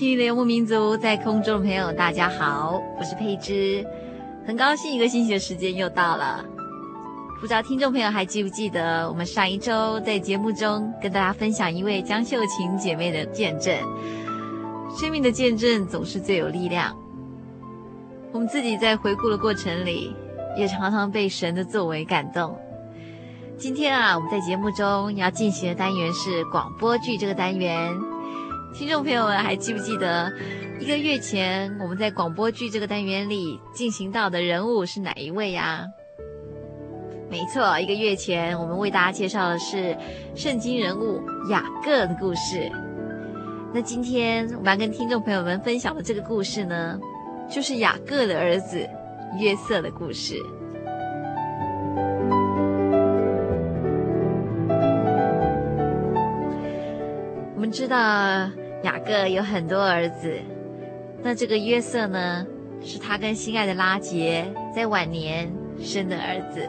游牧民族在空中的朋友，大家好，我是佩芝，很高兴一个星期的时间又到了。不知道听众朋友还记不记得，我们上一周在节目中跟大家分享一位江秀琴姐妹的见证。生命的见证总是最有力量。我们自己在回顾的过程里，也常常被神的作为感动。今天啊，我们在节目中要进行的单元是广播剧这个单元。听众朋友们，还记不记得一个月前我们在广播剧这个单元里进行到的人物是哪一位呀？没错，一个月前我们为大家介绍的是圣经人物雅各的故事。那今天我们要跟听众朋友们分享的这个故事呢，就是雅各的儿子约瑟的故事。我们知道。雅各有很多儿子，那这个约瑟呢，是他跟心爱的拉杰在晚年生的儿子。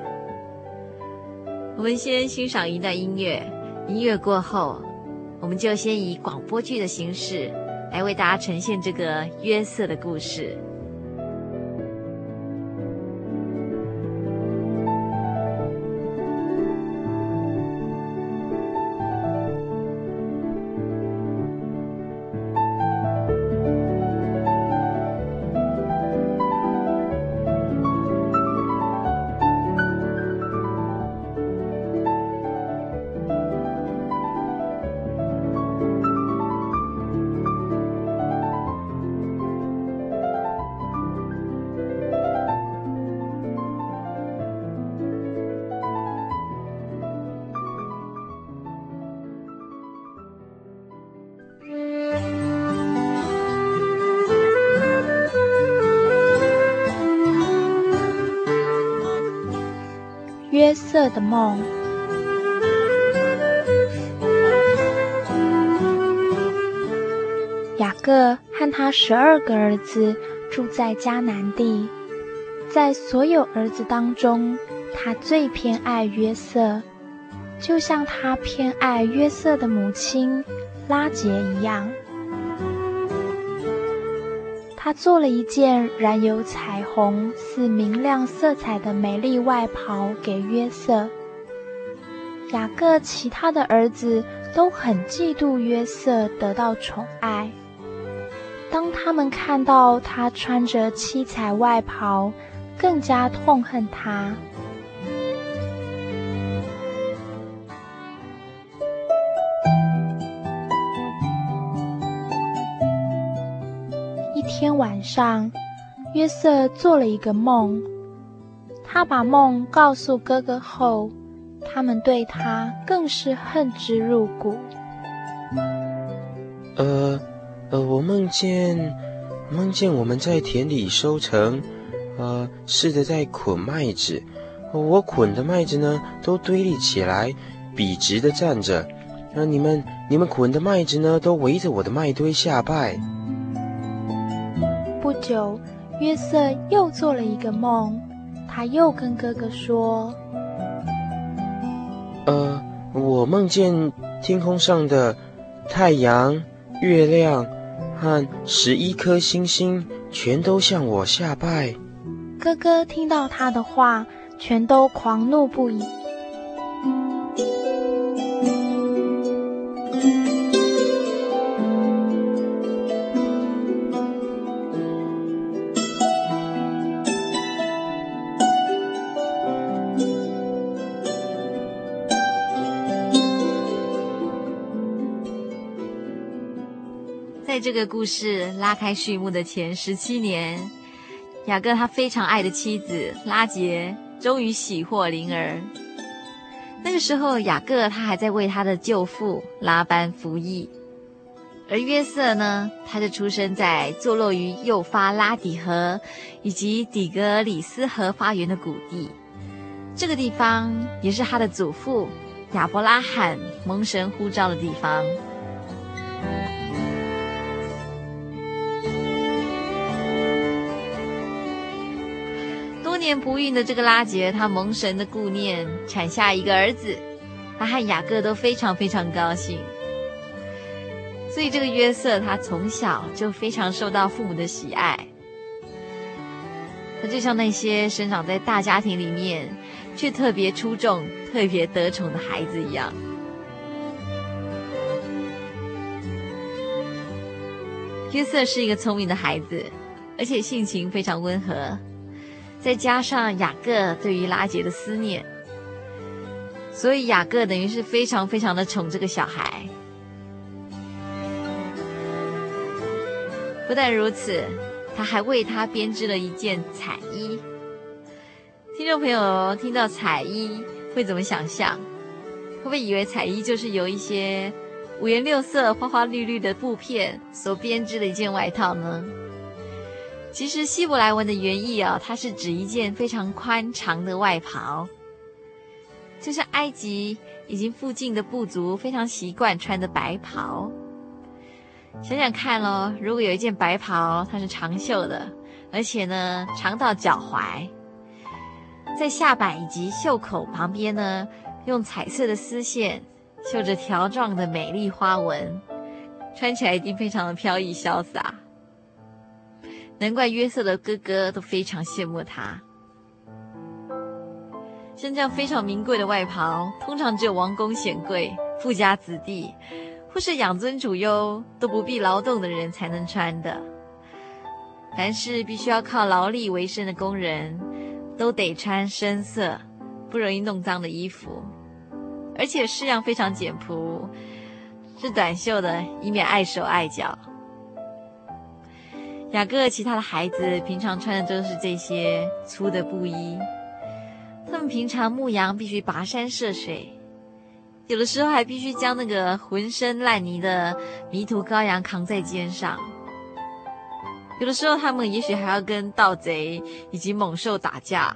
我们先欣赏一段音乐，音乐过后，我们就先以广播剧的形式来为大家呈现这个约瑟的故事。约瑟的梦。雅各和他十二个儿子住在迦南地，在所有儿子当中，他最偏爱约瑟，就像他偏爱约瑟的母亲拉结一样。做了一件染有彩虹、似明亮色彩的美丽外袍给约瑟。雅各其他的儿子都很嫉妒约瑟得到宠爱。当他们看到他穿着七彩外袍，更加痛恨他。晚上，约瑟做了一个梦。他把梦告诉哥哥后，他们对他更是恨之入骨。呃，呃，我梦见梦见我们在田里收成，呃，试着在捆麦子，我捆的麦子呢都堆立起来，笔直的站着，那、你们你们捆的麦子呢都围着我的麦堆下拜。不久，约瑟又做了一个梦，他又跟哥哥说：“呃，我梦见天空上的太阳、月亮。”和十一颗星星全都向我下拜。哥哥听到他的话，全都狂怒不已。这个故事拉开序幕的前十七年，雅各他非常爱的妻子拉结终于喜获麟儿。那个时候，雅各他还在为他的舅父拉班服役，而约瑟呢，他就出生在坐落于幼发拉底河以及底格里斯河发源的谷地。这个地方也是他的祖父亚伯拉罕蒙神呼召的地方。年不孕的这个拉杰，他蒙神的顾念，产下一个儿子，他和雅各都非常非常高兴。所以这个约瑟，他从小就非常受到父母的喜爱。他就像那些生长在大家庭里面，却特别出众、特别得宠的孩子一样。约瑟是一个聪明的孩子，而且性情非常温和。再加上雅各对于拉杰的思念，所以雅各等于是非常非常的宠这个小孩。不但如此，他还为他编织了一件彩衣。听众朋友听到彩衣会怎么想象？会不会以为彩衣就是由一些五颜六色、花花绿绿的布片所编织的一件外套呢？其实希伯来文的原意啊，它是指一件非常宽长的外袍，就是埃及以及附近的部族非常习惯穿的白袍。想想看咯，如果有一件白袍，它是长袖的，而且呢长到脚踝，在下摆以及袖口旁边呢，用彩色的丝线绣着条状的美丽花纹，穿起来一定非常的飘逸潇洒。难怪约瑟的哥哥都非常羡慕他。像这样非常名贵的外袍，通常只有王公显贵、富家子弟，或是养尊处优都不必劳动的人才能穿的。凡是必须要靠劳力为生的工人，都得穿深色、不容易弄脏的衣服，而且式样非常简朴，是短袖的，以免碍手碍脚。雅各其他的孩子平常穿的都是这些粗的布衣，他们平常牧羊必须跋山涉水，有的时候还必须将那个浑身烂泥的迷途羔羊扛在肩上，有的时候他们也许还要跟盗贼以及猛兽打架。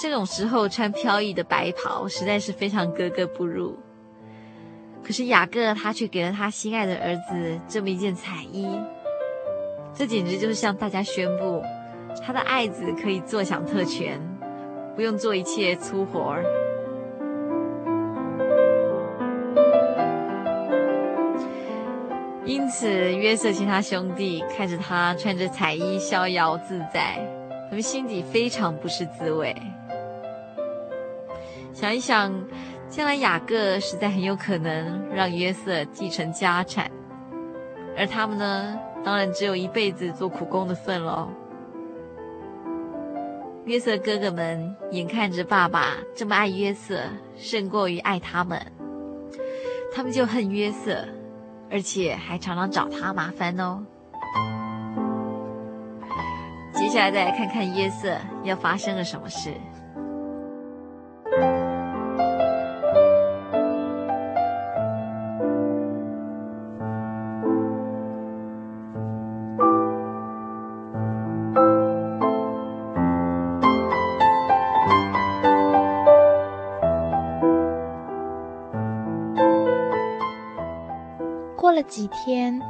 这种时候穿飘逸的白袍实在是非常格格不入。可是雅各他却给了他心爱的儿子这么一件彩衣。这简直就是向大家宣布，他的爱子可以坐享特权，不用做一切粗活儿。因此，约瑟其他兄弟看着他穿着彩衣逍遥自在，他们心底非常不是滋味。想一想，将来雅各实在很有可能让约瑟继承家产，而他们呢？当然只有一辈子做苦工的份喽。约瑟哥哥们眼看着爸爸这么爱约瑟，胜过于爱他们，他们就恨约瑟，而且还常常找他麻烦哦。接下来再来看看约瑟又发生了什么事。了几天，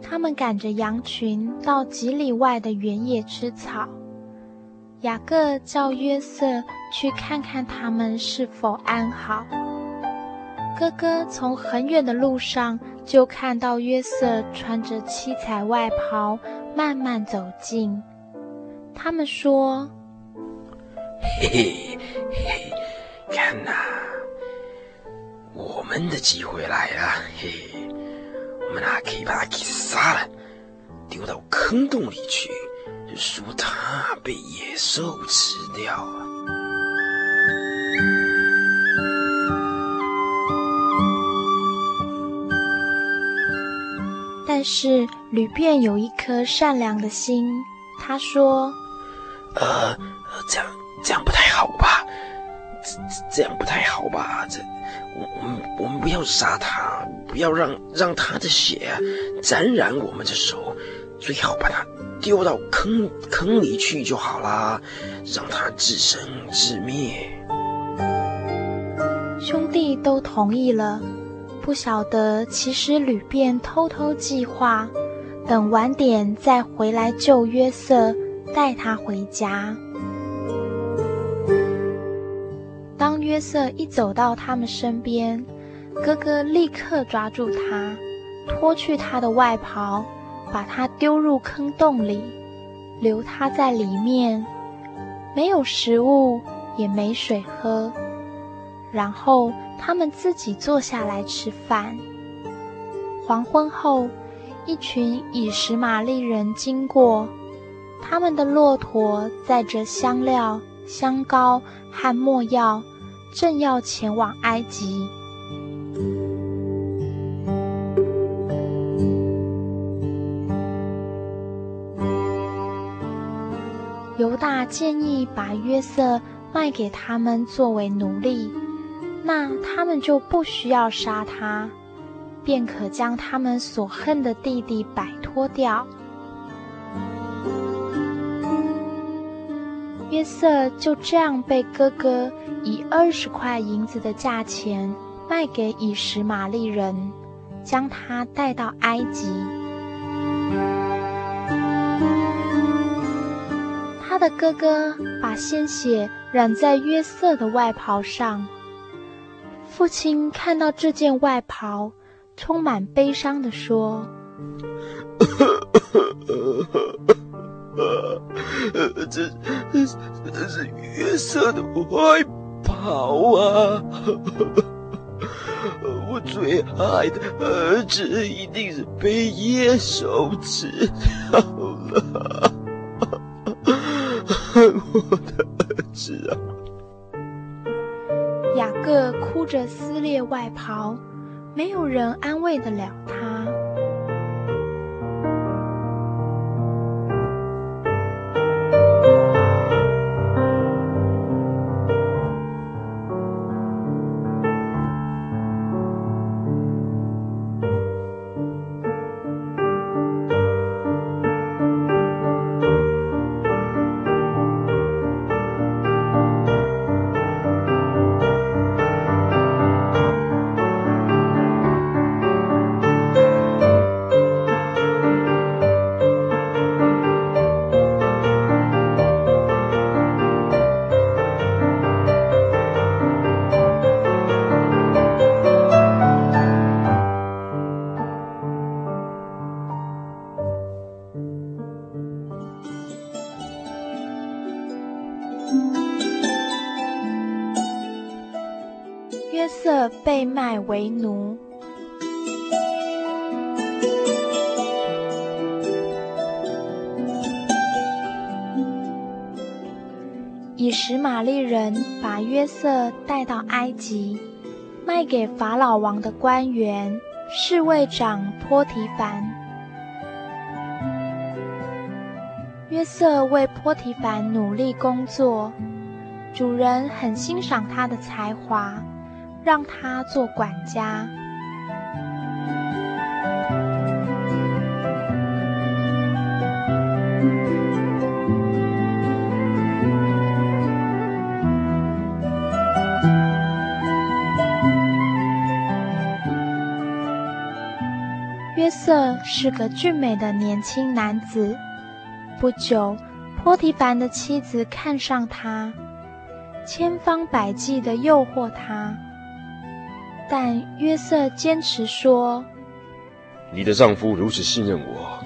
他们赶着羊群到几里外的原野吃草。雅各叫约瑟去看看他们是否安好。哥哥从很远的路上就看到约瑟穿着七彩外袍慢慢走近。他们说：“嘿嘿嘿，看呐，我们的机会来了！嘿，我们还可以把他给杀了，丢到坑洞里去。”就说他被野兽吃掉了，但是吕便有一颗善良的心，他说：“呃，这样这样不太好吧？这这样不太好吧？这我我们我们不要杀他，不要让让他的血沾染我们的手，最好把他。”丢到坑坑里去就好啦，让他自生自灭。兄弟都同意了，不晓得其实吕便偷偷计划，等晚点再回来救约瑟，带他回家。当约瑟一走到他们身边，哥哥立刻抓住他，脱去他的外袍。把他丢入坑洞里，留他在里面，没有食物，也没水喝。然后他们自己坐下来吃饭。黄昏后，一群以实玛利人经过，他们的骆驼载着香料、香膏和墨药，正要前往埃及。犹大建议把约瑟卖给他们作为奴隶，那他们就不需要杀他，便可将他们所恨的弟弟摆脱掉。约瑟就这样被哥哥以二十块银子的价钱卖给以实玛利人，将他带到埃及。他的哥哥把鲜血染在约瑟的外袍上。父亲看到这件外袍，充满悲伤地说：“ 这这是约瑟的外袍啊！最爱的儿子一定是被野兽吃掉了。”我的儿子啊！雅各哭着撕裂外袍，没有人安慰得了他。为奴。以实玛利人把约瑟带到埃及，卖给法老王的官员侍卫长波提凡。约瑟为波提凡努力工作，主人很欣赏他的才华。让他做管家。约瑟是个俊美的年轻男子。不久，波提凡的妻子看上他，千方百计的诱惑他，但约瑟坚持说：“你的丈夫如此信任我，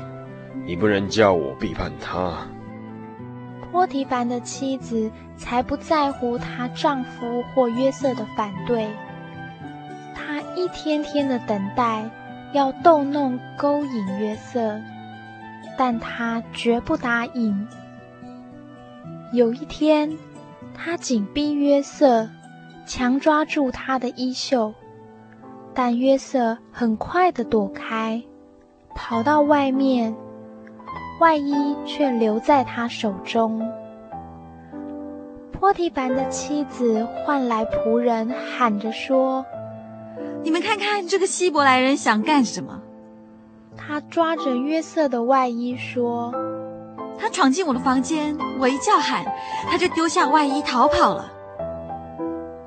你不能叫我背叛他。”波提凡的妻子才不在乎她丈夫或约瑟的反对，她一天天的等待，要逗弄勾引约瑟，但他绝不答应。有一天，他紧逼约瑟，强抓住他的衣袖，但约瑟很快的躲开，跑到外面。外衣却留在他手中。波提凡的妻子唤来仆人，喊着说：“你们看看这个希伯来人想干什么？”他抓着约瑟的外衣说：“他闯进我的房间，我一叫喊，他就丢下外衣逃跑了。”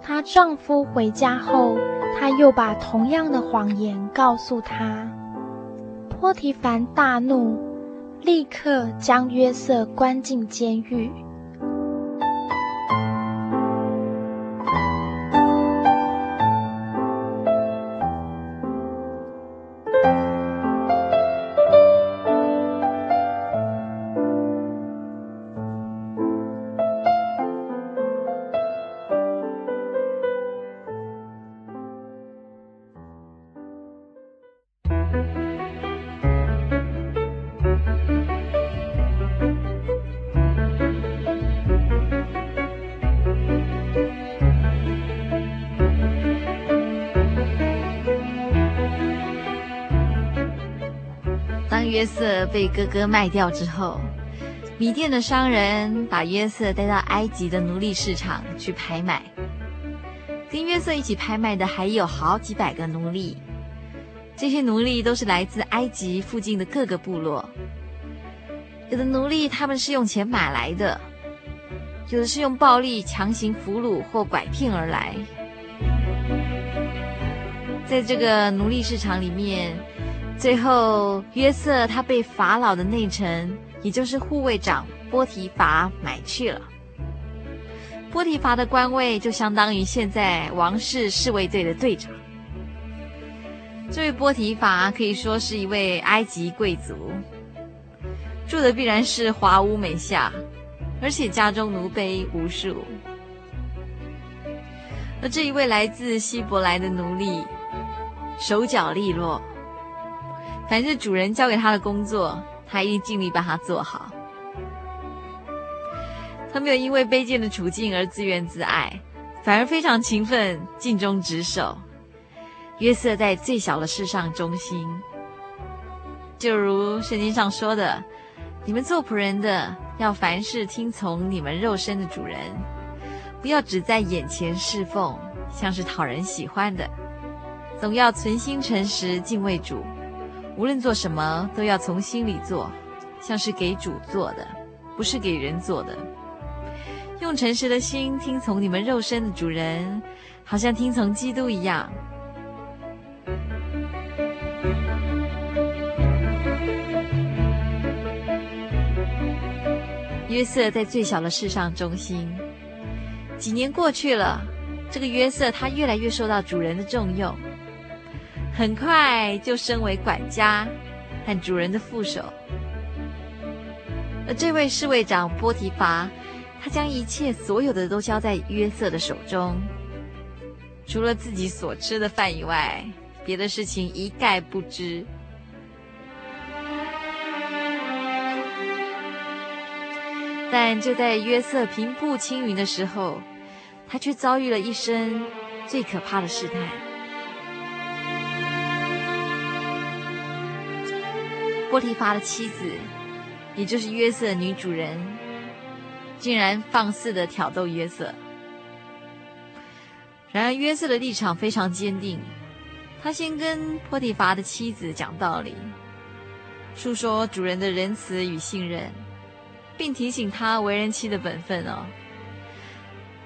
她丈夫回家后，他又把同样的谎言告诉他。波提凡大怒。立刻将约瑟关进监狱。约瑟被哥哥卖掉之后，米店的商人把约瑟带到埃及的奴隶市场去拍卖。跟约瑟一起拍卖的还有好几百个奴隶，这些奴隶都是来自埃及附近的各个部落。有的奴隶他们是用钱买来的，有的是用暴力强行俘虏或拐骗而来。在这个奴隶市场里面。最后，约瑟他被法老的内臣，也就是护卫长波提乏买去了。波提乏的官位就相当于现在王室侍卫队的队长。这位波提乏可以说是一位埃及贵族，住的必然是华屋美下，而且家中奴婢无数。而这一位来自希伯来的奴隶，手脚利落。凡是主人交给他的工作，他一定尽力把它做好。他没有因为卑贱的处境而自怨自艾，反而非常勤奋，尽忠职守。约瑟在最小的事上忠心，就如圣经上说的：“你们做仆人的，要凡事听从你们肉身的主人，不要只在眼前侍奉，像是讨人喜欢的，总要存心诚实，敬畏主。”无论做什么，都要从心里做，像是给主做的，不是给人做的。用诚实的心听从你们肉身的主人，好像听从基督一样。约瑟在最小的事上忠心。几年过去了，这个约瑟他越来越受到主人的重用。很快就升为管家和主人的副手，而这位侍卫长波提伐，他将一切所有的都交在约瑟的手中，除了自己所吃的饭以外，别的事情一概不知。但就在约瑟平步青云的时候，他却遭遇了一生最可怕的试探。波提乏的妻子，也就是约瑟女主人，竟然放肆的挑逗约瑟。然而约瑟的立场非常坚定，他先跟波提乏的妻子讲道理，诉说主人的仁慈与信任，并提醒他为人妻的本分哦。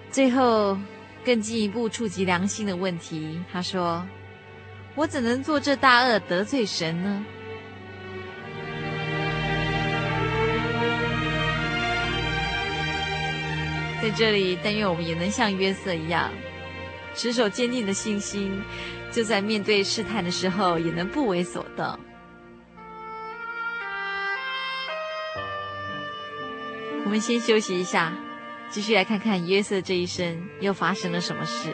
最后更进一步触及良心的问题，他说：“我怎能做这大恶得罪神呢？在这里，但愿我们也能像约瑟一样，持守坚定的信心，就在面对试探的时候，也能不为所动。我们先休息一下，继续来看看约瑟这一生又发生了什么事。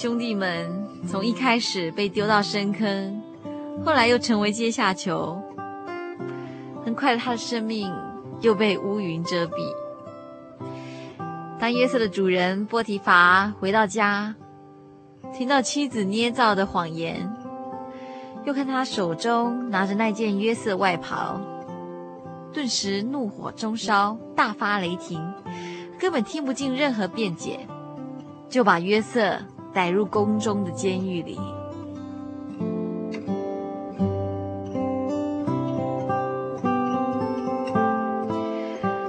兄弟们从一开始被丢到深坑，后来又成为阶下囚。很快，他的生命又被乌云遮蔽。当约瑟的主人波提乏回到家，听到妻子捏造的谎言，又看他手中拿着那件约瑟外袍，顿时怒火中烧，大发雷霆，根本听不进任何辩解，就把约瑟。带入宫中的监狱里。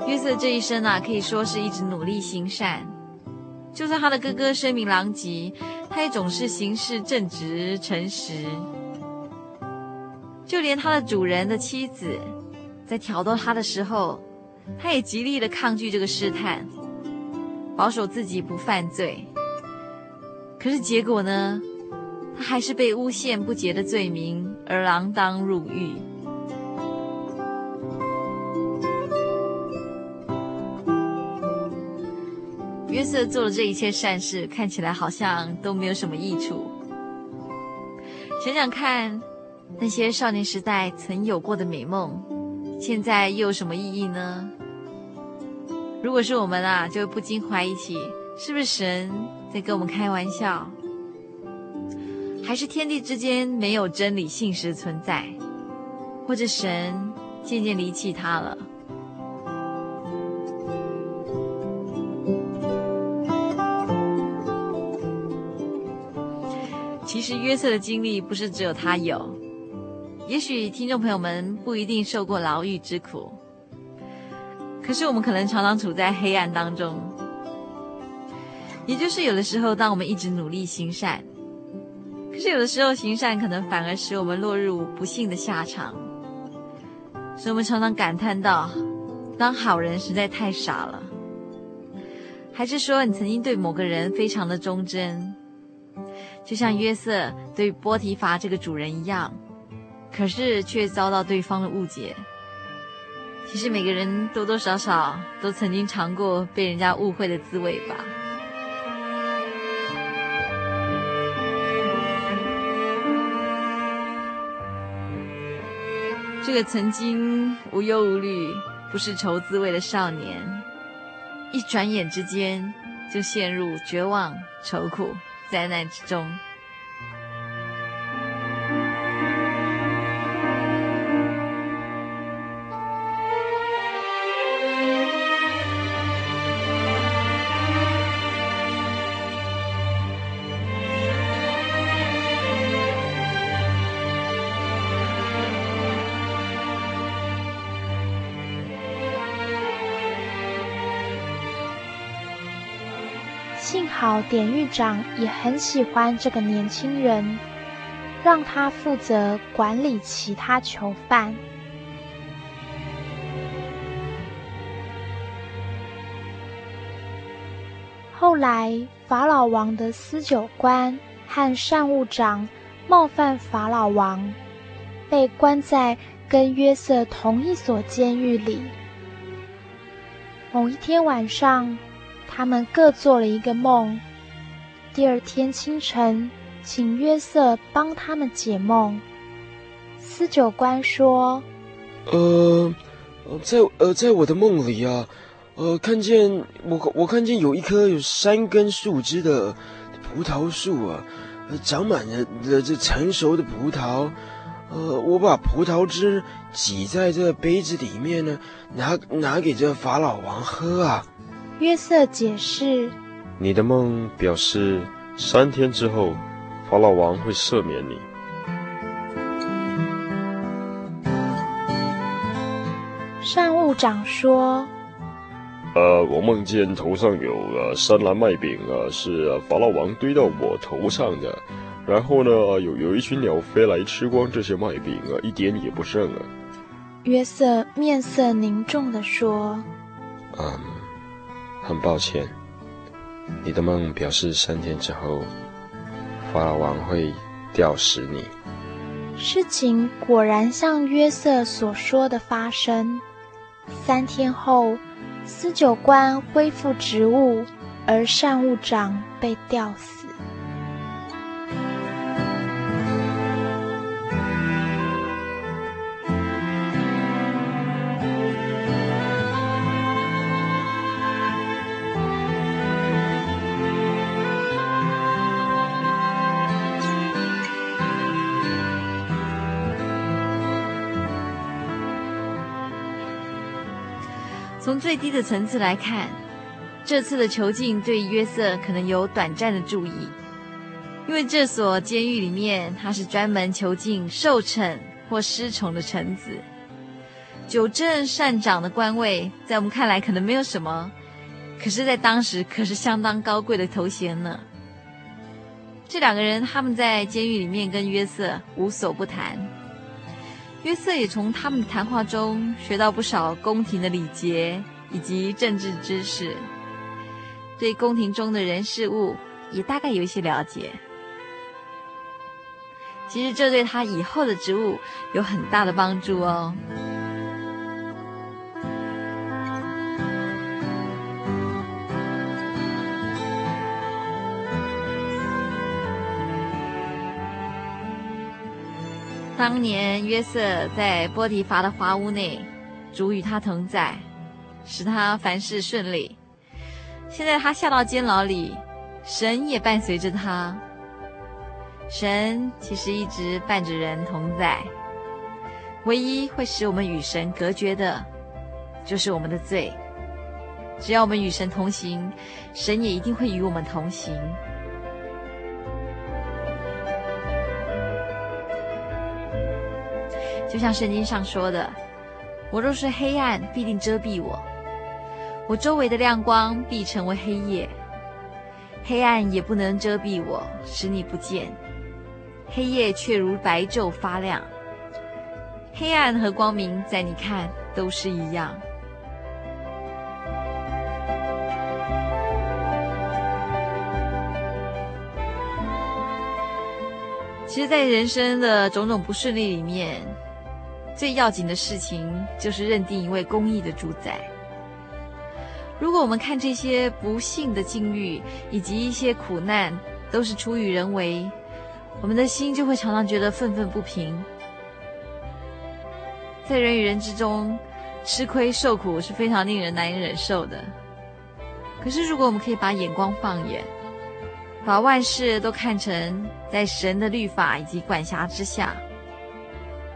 约瑟这一生啊，可以说是一直努力行善。就算他的哥哥声名狼藉，他也总是行事正直诚实。就连他的主人的妻子，在挑逗他的时候，他也极力的抗拒这个试探，保守自己不犯罪。可是结果呢？他还是被诬陷不洁的罪名而锒铛入狱。约瑟做了这一切善事，看起来好像都没有什么益处。想想看，那些少年时代曾有过的美梦，现在又有什么意义呢？如果是我们啊，就不禁怀疑起，是不是神？在跟我们开玩笑，还是天地之间没有真理信实存在，或者神渐渐离弃他了？其实约瑟的经历不是只有他有，也许听众朋友们不一定受过牢狱之苦，可是我们可能常常处在黑暗当中。也就是有的时候，当我们一直努力行善，可是有的时候行善可能反而使我们落入不幸的下场，所以我们常常感叹到，当好人实在太傻了。还是说你曾经对某个人非常的忠贞，就像约瑟对波提乏这个主人一样，可是却遭到对方的误解。其实每个人多多少少都曾经尝过被人家误会的滋味吧。这个曾经无忧无虑、不是愁滋味的少年，一转眼之间就陷入绝望、愁苦、灾难之中。好典狱长也很喜欢这个年轻人，让他负责管理其他囚犯。后来，法老王的司酒官和善务长冒犯法老王，被关在跟约瑟同一所监狱里。某一天晚上，他们各做了一个梦。第二天清晨，请约瑟帮他们解梦。司酒官说：“呃，在呃，在我的梦里啊，呃，看见我我看见有一棵有三根树枝的葡萄树啊，长满了的这成熟的葡萄。呃，我把葡萄汁挤在这杯子里面呢，拿拿给这法老王喝啊。”约瑟解释：“你的梦表示三天之后，法老王会赦免你。”善务长说：“呃，我梦见头上有呃三篮麦饼啊，是法老王堆到我头上的。然后呢，有有一群鸟飞来吃光这些麦饼啊，一点也不剩啊。”约瑟面色凝重地说：“嗯。”很抱歉，你的梦表示三天之后，法老王会吊死你。事情果然像约瑟所说的发生。三天后，司酒官恢复职务，而善务长被吊死。最低的层次来看，这次的囚禁对约瑟可能有短暂的注意，因为这所监狱里面，他是专门囚禁受惩或失宠的臣子。酒政膳长的官位，在我们看来可能没有什么，可是，在当时可是相当高贵的头衔呢。这两个人，他们在监狱里面跟约瑟无所不谈。约瑟也从他们的谈话中学到不少宫廷的礼节以及政治知识，对宫廷中的人事物也大概有一些了解。其实这对他以后的职务有很大的帮助哦。当年约瑟在波提乏的华屋内，主与他同在，使他凡事顺利。现在他下到监牢里，神也伴随着他。神其实一直伴着人同在，唯一会使我们与神隔绝的，就是我们的罪。只要我们与神同行，神也一定会与我们同行。就像圣经上说的：“我若是黑暗，必定遮蔽我；我周围的亮光必成为黑夜，黑暗也不能遮蔽我，使你不见。黑夜却如白昼发亮。黑暗和光明，在你看都是一样。”其实，在人生的种种不顺利里面，最要紧的事情就是认定一位公义的主宰。如果我们看这些不幸的境遇以及一些苦难都是出于人为，我们的心就会常常觉得愤愤不平。在人与人之中，吃亏受苦是非常令人难以忍受的。可是，如果我们可以把眼光放远，把万事都看成在神的律法以及管辖之下，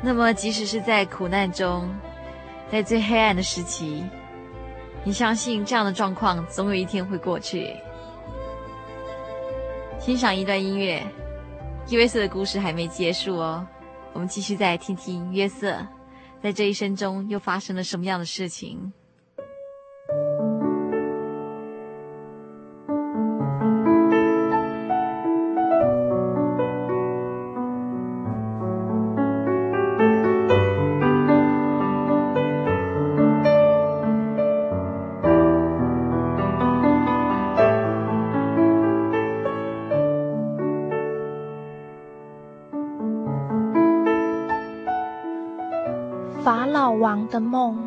那么即使是在苦难中，在最黑暗的时期，你相信这样的状况总有一天会过去。欣赏一段音乐，约瑟的故事还没结束哦，我们继续再来听听约瑟在这一生中又发生了什么样的事情。的梦。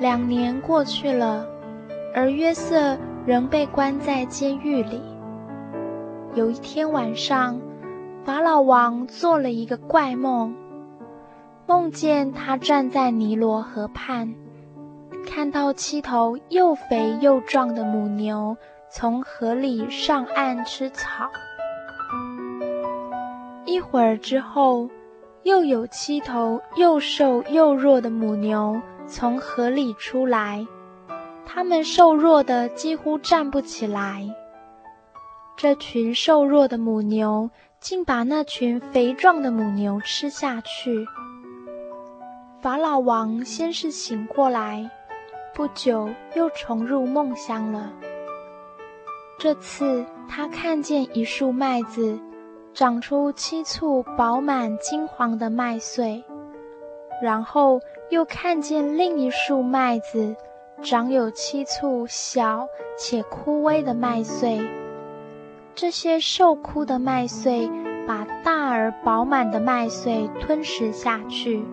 两年过去了，而约瑟仍被关在监狱里。有一天晚上，法老王做了一个怪梦，梦见他站在尼罗河畔，看到七头又肥又壮的母牛从河里上岸吃草。一会儿之后，又有七头又瘦又弱的母牛从河里出来，它们瘦弱的几乎站不起来。这群瘦弱的母牛竟把那群肥壮的母牛吃下去。法老王先是醒过来，不久又重入梦乡了。这次他看见一束麦子。长出七簇饱满金黄的麦穗，然后又看见另一束麦子，长有七簇小且枯萎的麦穗。这些瘦枯的麦穗把大而饱满的麦穗吞食下去。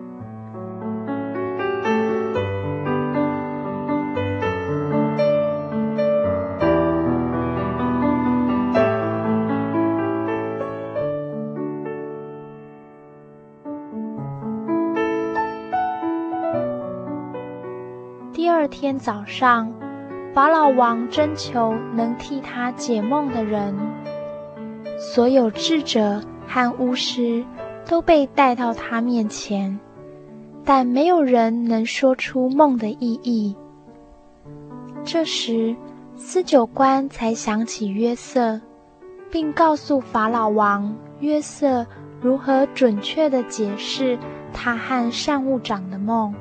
天早上，法老王征求能替他解梦的人。所有智者和巫师都被带到他面前，但没有人能说出梦的意义。这时，司酒官才想起约瑟，并告诉法老王约瑟如何准确地解释他和善务长的梦。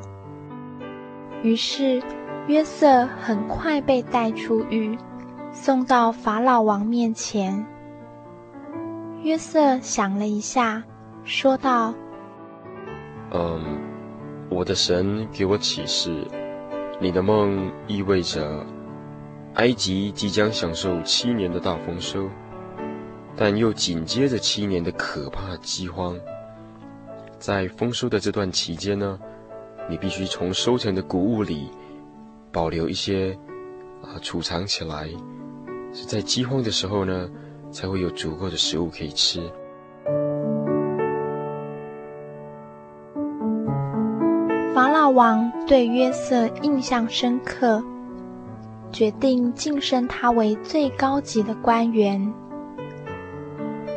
于是，约瑟很快被带出狱，送到法老王面前。约瑟想了一下，说道：“嗯，我的神给我启示，你的梦意味着埃及即将享受七年的大丰收，但又紧接着七年的可怕饥荒。在丰收的这段期间呢，你必须从收成的谷物里。”保留一些啊，储藏起来，是在饥荒的时候呢，才会有足够的食物可以吃。法老王对约瑟印象深刻，决定晋升他为最高级的官员。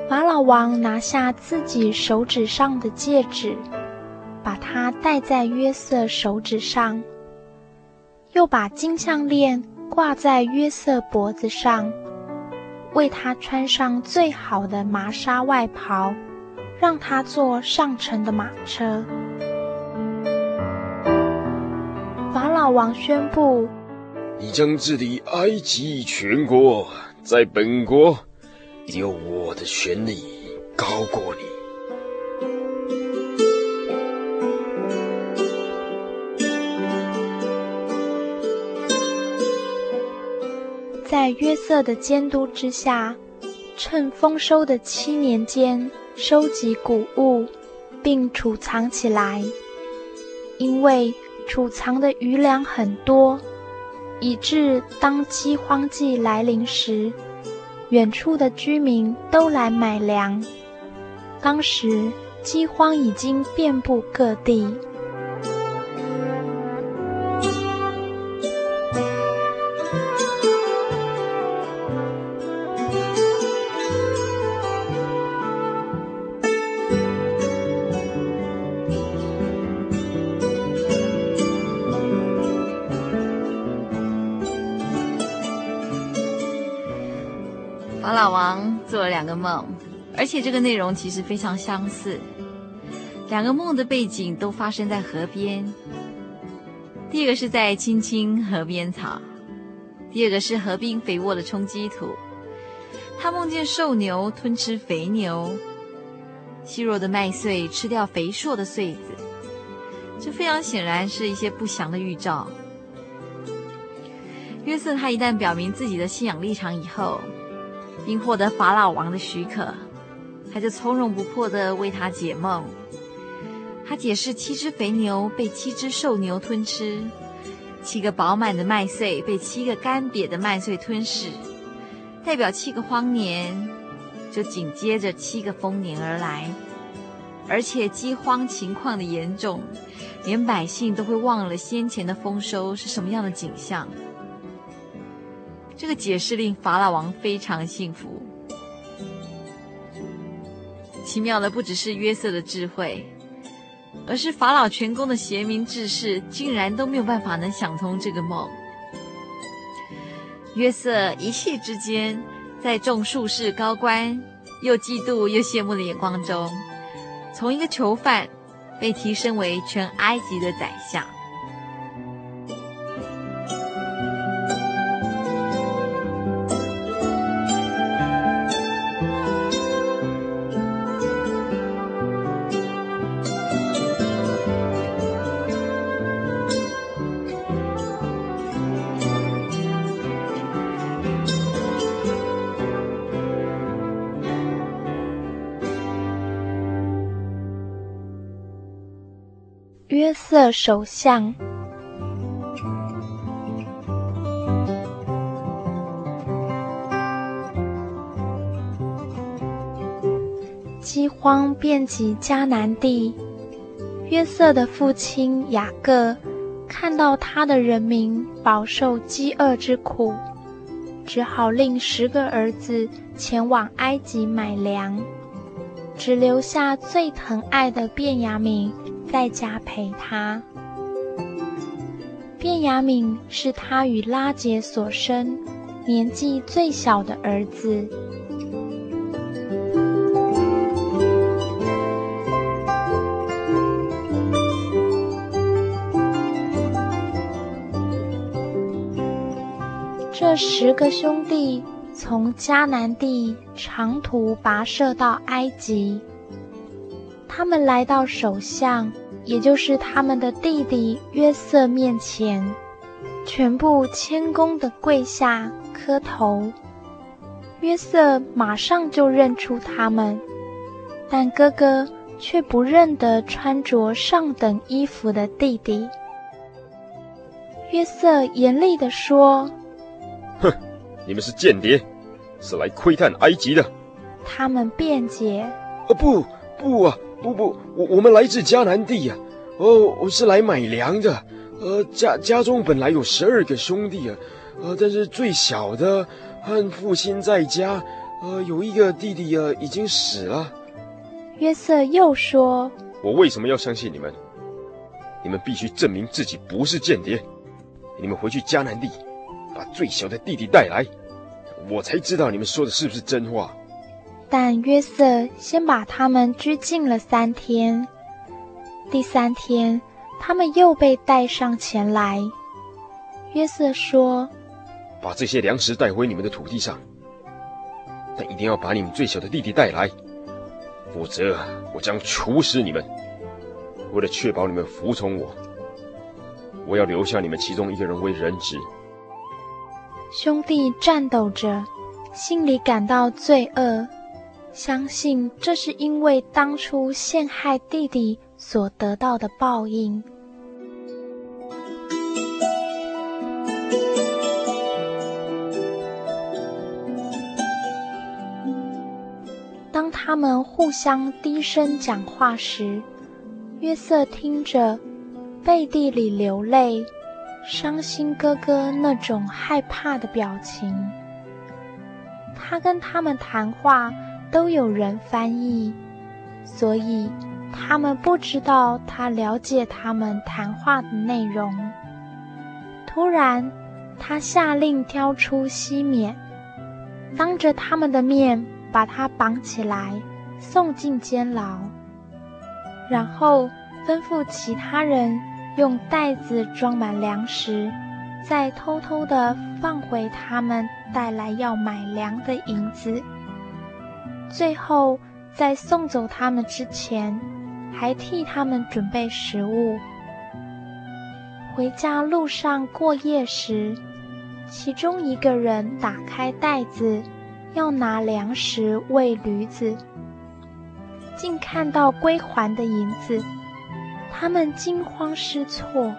法老王拿下自己手指上的戒指，把它戴在约瑟手指上。又把金项链挂在约瑟脖子上，为他穿上最好的麻纱外袍，让他坐上乘的马车。法老王宣布：“你将治理埃及全国，在本国有我的权力高过你。”在约瑟的监督之下，趁丰收的七年间收集谷物，并储藏起来。因为储藏的余粮很多，以致当饥荒季来临时，远处的居民都来买粮。当时饥荒已经遍布各地。王做了两个梦，而且这个内容其实非常相似。两个梦的背景都发生在河边。第一个是在青青河边草，第二个是河滨肥沃的冲积土。他梦见瘦牛吞吃肥牛，细弱的麦穗吃掉肥硕的穗子，这非常显然是一些不祥的预兆。约瑟他一旦表明自己的信仰立场以后，并获得法老王的许可，他就从容不迫地为他解梦。他解释七只肥牛被七只瘦牛吞吃，七个饱满的麦穗被七个干瘪的麦穗吞噬，代表七个荒年，就紧接着七个丰年而来，而且饥荒情况的严重，连百姓都会忘了先前的丰收是什么样的景象。这个解释令法老王非常幸福。奇妙的不只是约瑟的智慧。而是法老全宫的贤明志士，竟然都没有办法能想通这个梦。约瑟一气之间，在众术士高官又嫉妒又羡慕的眼光中，从一个囚犯被提升为全埃及的宰相。约瑟首相。饥荒遍及迦南地，约瑟的父亲雅各看到他的人民饱受饥饿之苦，只好令十个儿子前往埃及买粮，只留下最疼爱的便雅悯。在家陪他。便雅悯是他与拉结所生，年纪最小的儿子。这十个兄弟从迦南地长途跋涉到埃及。他们来到首相，也就是他们的弟弟约瑟面前，全部谦恭地跪下磕头。约瑟马上就认出他们，但哥哥却不认得穿着上等衣服的弟弟。约瑟严厉地说：“哼，你们是间谍，是来窥探埃及的。”他们辩解：“哦，不，不啊！”不不，我我们来自迦南地呀，哦，我是来买粮的。呃，家家中本来有十二个兄弟啊，呃，但是最小的和父亲在家，呃，有一个弟弟啊已经死了。约瑟又说：“我为什么要相信你们？你们必须证明自己不是间谍。你们回去迦南地，把最小的弟弟带来，我才知道你们说的是不是真话。”但约瑟先把他们拘禁了三天，第三天，他们又被带上前来。约瑟说：“把这些粮食带回你们的土地上，但一定要把你们最小的弟弟带来，否则我将处死你们。为了确保你们服从我，我要留下你们其中一个人为人质。”兄弟颤抖着，心里感到罪恶。相信这是因为当初陷害弟弟所得到的报应。当他们互相低声讲话时，约瑟听着，背地里流泪，伤心哥哥那种害怕的表情。他跟他们谈话。都有人翻译，所以他们不知道他了解他们谈话的内容。突然，他下令挑出西缅，当着他们的面把他绑起来，送进监牢，然后吩咐其他人用袋子装满粮食，再偷偷地放回他们带来要买粮的银子。最后，在送走他们之前，还替他们准备食物。回家路上过夜时，其中一个人打开袋子，要拿粮食喂驴子，竟看到归还的银子，他们惊慌失措，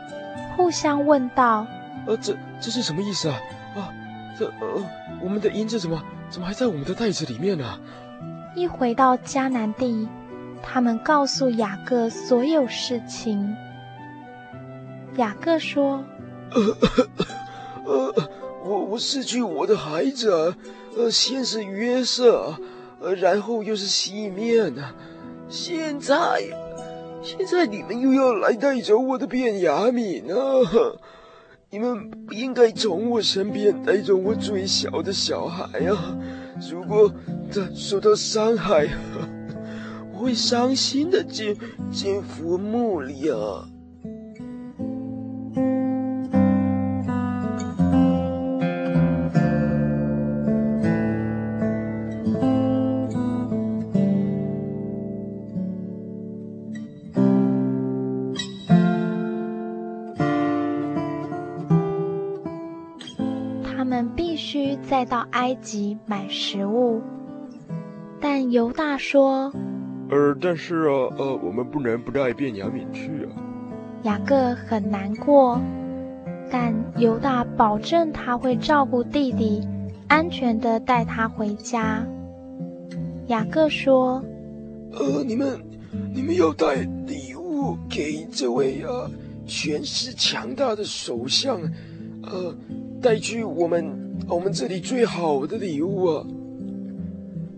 互相问道：“呃，这这是什么意思啊？啊，这呃，我们的银子怎么怎么还在我们的袋子里面呢？”一回到迦南地，他们告诉雅各所有事情。雅各说：“呃，呃，我我失去我的孩子，呃，先是约瑟，呃，然后又是西面啊，现在，现在你们又要来带走我的便雅悯啊！你们不应该从我身边带走我最小的小孩啊！如果他受到伤害，我会伤心的进进坟墓里啊！”再到埃及买食物，但犹大说：“呃，但是啊，呃，我们不能不带便雅悯去啊。”雅各很难过，但犹大保证他会照顾弟弟，安全的带他回家。雅各说：“呃，你们，你们要带礼物给这位啊，权势强大的首相，呃，带去我们。”我们这里最好的礼物啊，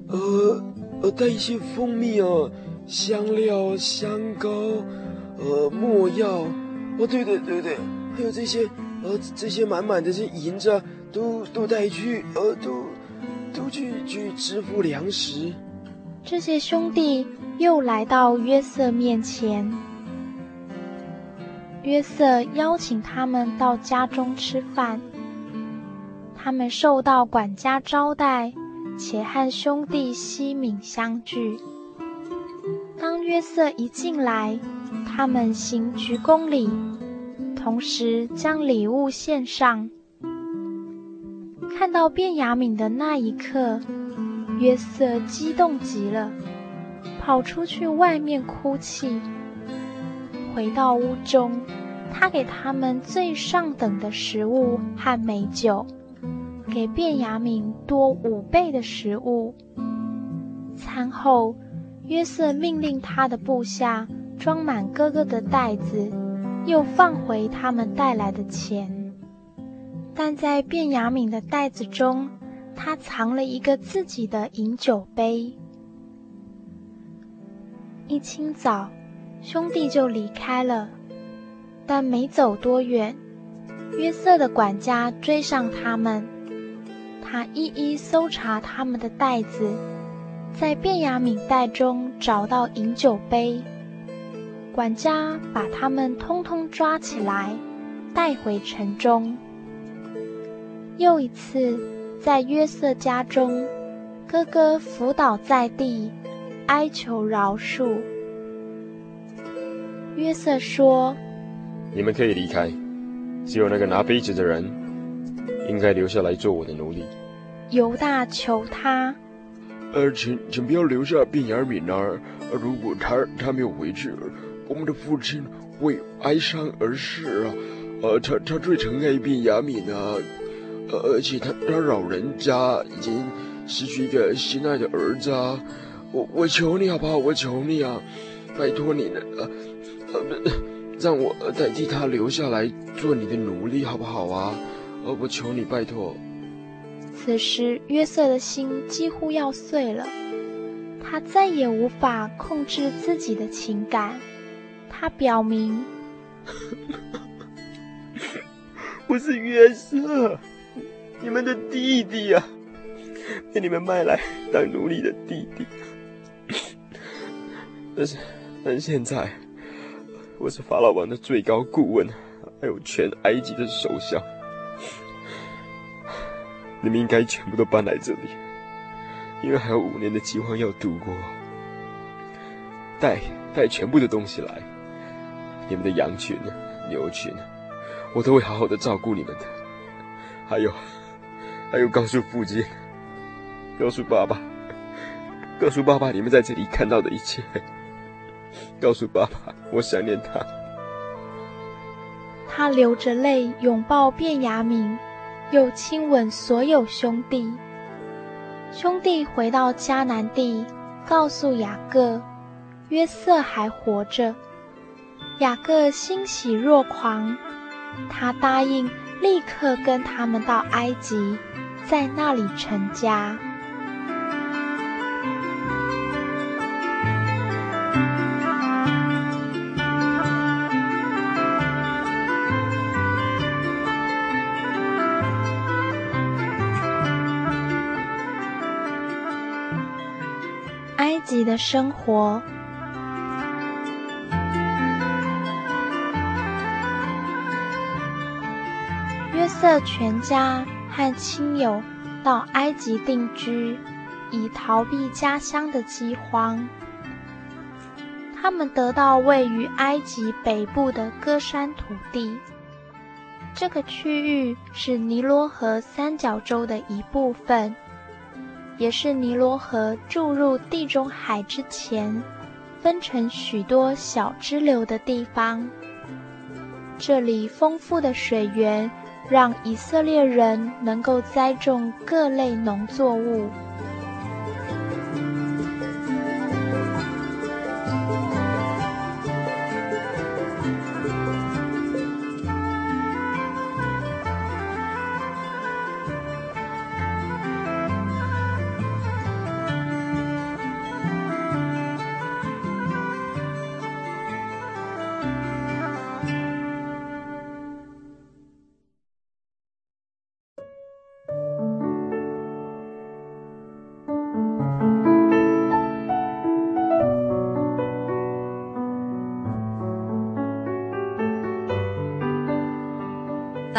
呃，呃，带一些蜂蜜啊，香料、香膏，呃，没药，哦，对对对对，还有这些，呃，这些满满的这银子，都都带去，呃，都都去去支付粮食。这些兄弟又来到约瑟面前，约瑟邀请他们到家中吃饭。他们受到管家招待，且和兄弟西敏相聚。当约瑟一进来，他们行鞠躬礼，同时将礼物献上。看到卞雅敏的那一刻，约瑟激动极了，跑出去外面哭泣。回到屋中，他给他们最上等的食物和美酒。给便雅悯多五倍的食物。餐后，约瑟命令他的部下装满哥哥的袋子，又放回他们带来的钱。但在便雅悯的袋子中，他藏了一个自己的饮酒杯。一清早，兄弟就离开了，但没走多远，约瑟的管家追上他们。他一一搜查他们的袋子，在便雅悯袋中找到饮酒杯。管家把他们通通抓起来，带回城中。又一次，在约瑟家中，哥哥伏倒在地，哀求饶恕。约瑟说：“你们可以离开，只有那个拿杯子的人，应该留下来做我的奴隶。”犹大求他，呃，请请不要留下便雅悯那儿。如果他他没有回去，我们的父亲会哀伤而逝啊。呃，他他最疼爱便雅悯啊，呃，而且他他老人家已经失去一个心爱的儿子啊。我我求你好不好？我求你啊，拜托你了，呃呃，让我代替他留下来做你的奴隶好不好啊？呃，我求你，拜托。此时，约瑟的心几乎要碎了，他再也无法控制自己的情感。他表明：“ 我是约瑟，你们的弟弟、啊。被你们卖来当奴隶的弟弟。但是，但现在，我是法老王的最高顾问，还有全埃及的首相。你们应该全部都搬来这里，因为还有五年的饥荒要度过。带带全部的东西来，你们的羊群、牛群，我都会好好的照顾你们的。还有，还有，告诉父亲，告诉爸爸，告诉爸爸你们在这里看到的一切。告诉爸爸，我想念他。他流着泪拥抱便雅悯，又亲吻所有兄弟。兄弟回到迦南地，告诉雅各，约瑟还活着。雅各欣喜若狂，他答应立刻跟他们到埃及，在那里成家。的生活。约瑟全家和亲友到埃及定居，以逃避家乡的饥荒。他们得到位于埃及北部的歌山土地，这个区域是尼罗河三角洲的一部分。也是尼罗河注入地中海之前，分成许多小支流的地方。这里丰富的水源，让以色列人能够栽种各类农作物。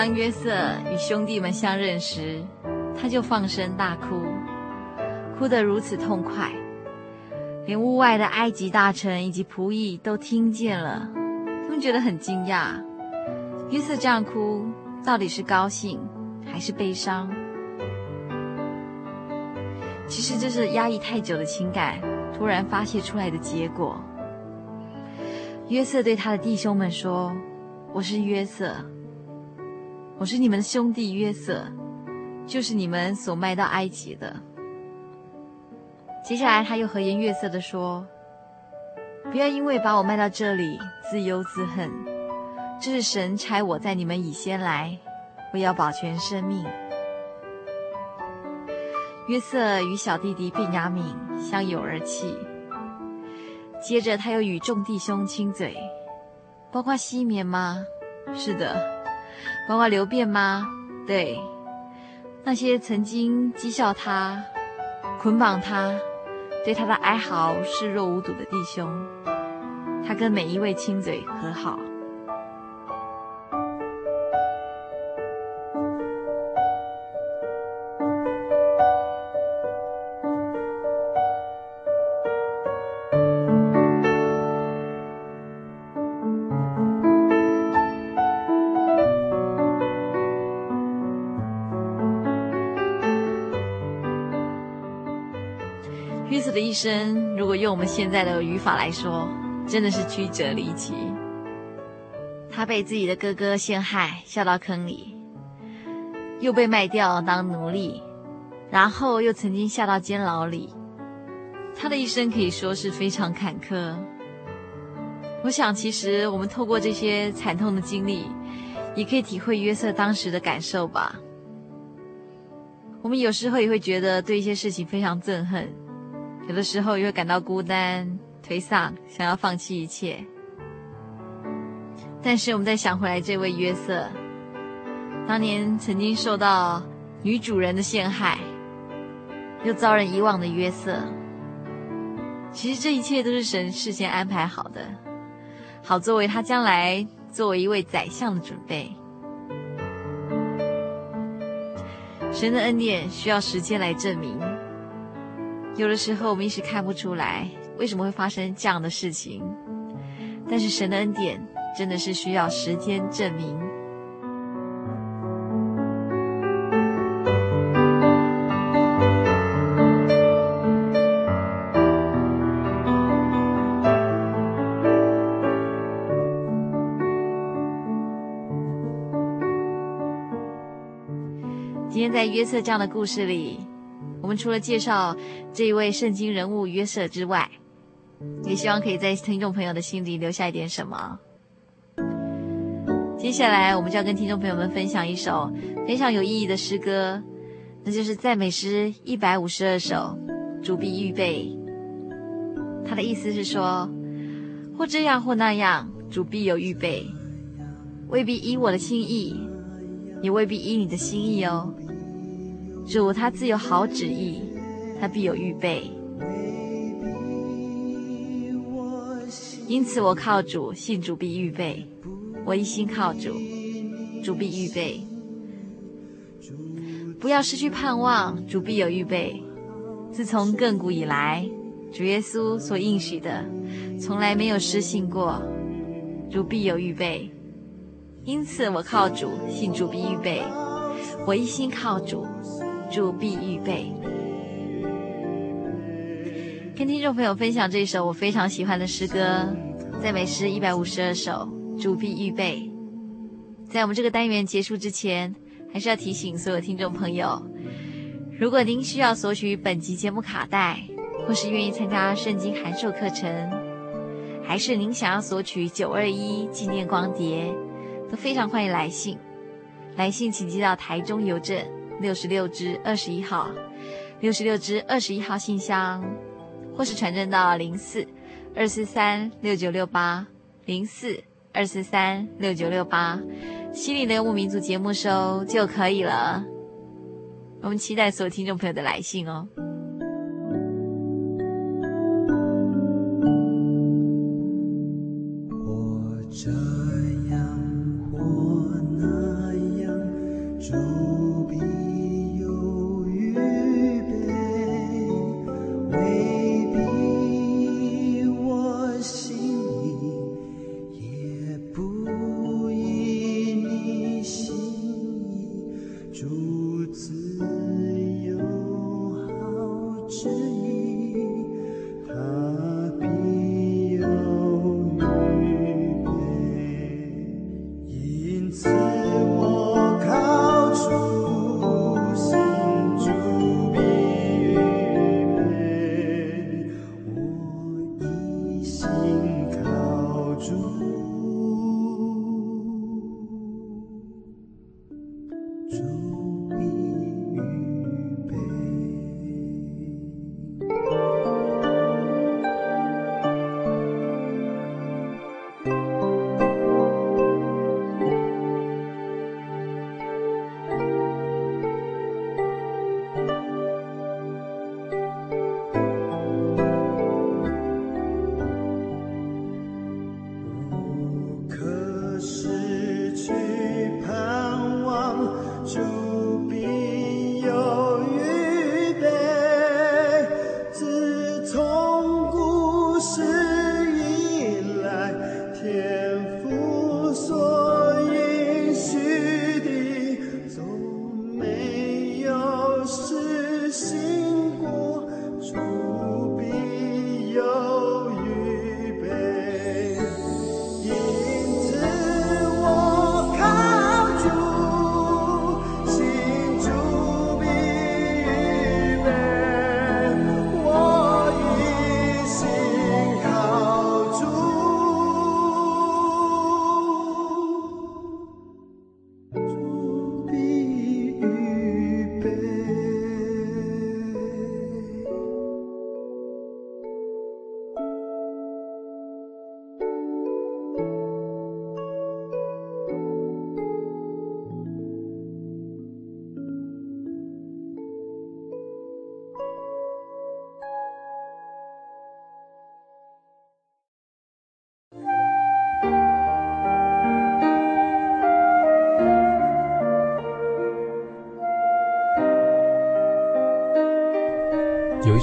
当约瑟与兄弟们相认时，他就放声大哭，哭得如此痛快，连屋外的埃及大臣以及仆役都听见了，他们觉得很惊讶。约瑟这样哭，到底是高兴还是悲伤？其实这是压抑太久的情感突然发泄出来的结果。约瑟对他的弟兄们说：“我是约瑟。”我是你们的兄弟约瑟，就是你们所卖到埃及的。接下来他又和颜悦色地说：“不要因为把我卖到这里自忧自恨，这是神差我在你们以先来，我要保全生命。”约瑟与小弟弟便雅悯相拥而泣，接着他又与众弟兄亲嘴，包括西缅吗？是的。包括流变吗？对，那些曾经讥笑他、捆绑他、对他的哀嚎视若无睹的弟兄，他跟每一位亲嘴和好。生如果用我们现在的语法来说，真的是曲折离奇。他被自己的哥哥陷害，下到坑里，又被卖掉当奴隶，然后又曾经下到监牢里。他的一生可以说是非常坎坷。我想，其实我们透过这些惨痛的经历，也可以体会约瑟当时的感受吧。我们有时候也会觉得对一些事情非常憎恨。有的时候也会感到孤单、颓丧，想要放弃一切。但是我们再想回来，这位约瑟，当年曾经受到女主人的陷害，又遭人遗忘的约瑟。其实这一切都是神事先安排好的，好作为他将来作为一位宰相的准备。神的恩典需要时间来证明，有的时候我们一时看不出来为什么会发生这样的事情，但是神的恩典真的是需要时间证明。今天在约瑟这样的故事里，我们除了介绍这一位圣经人物约瑟之外，也希望可以在听众朋友的心里留下一点什么。接下来，我们就要跟听众朋友们分享一首非常有意义的诗歌，那就是赞美诗一百五十二首《主必预备》。它的意思是说，或这样或那样，主必有预备，未必依我的心意，也未必依你的心意哦。主他自有好旨意，他必有预备。因此我靠主，信主必预备。我一心靠主，主必预备。不要失去盼望，主必有预备。自从亘古以来，主耶稣所应许的，从来没有失信过。主必有预备。因此我靠主，信主必预备。我一心靠主。主必预备，跟听众朋友分享这首我非常喜欢的诗歌《赞美诗一百五十二首》。主必预备。在我们这个单元结束之前，还是要提醒所有听众朋友：如果您需要索取本集节目卡带，或是愿意参加圣经函授课程，还是您想要索取九二一纪念光碟，都非常欢迎来信。来信请寄到台中邮政。六十六支二十一号，六十六支二十一号信箱，或是传真到零四二四三六九六八零四二四三六九六八，心里的游牧民族节目收就可以了。我们期待所有听众朋友的来信哦。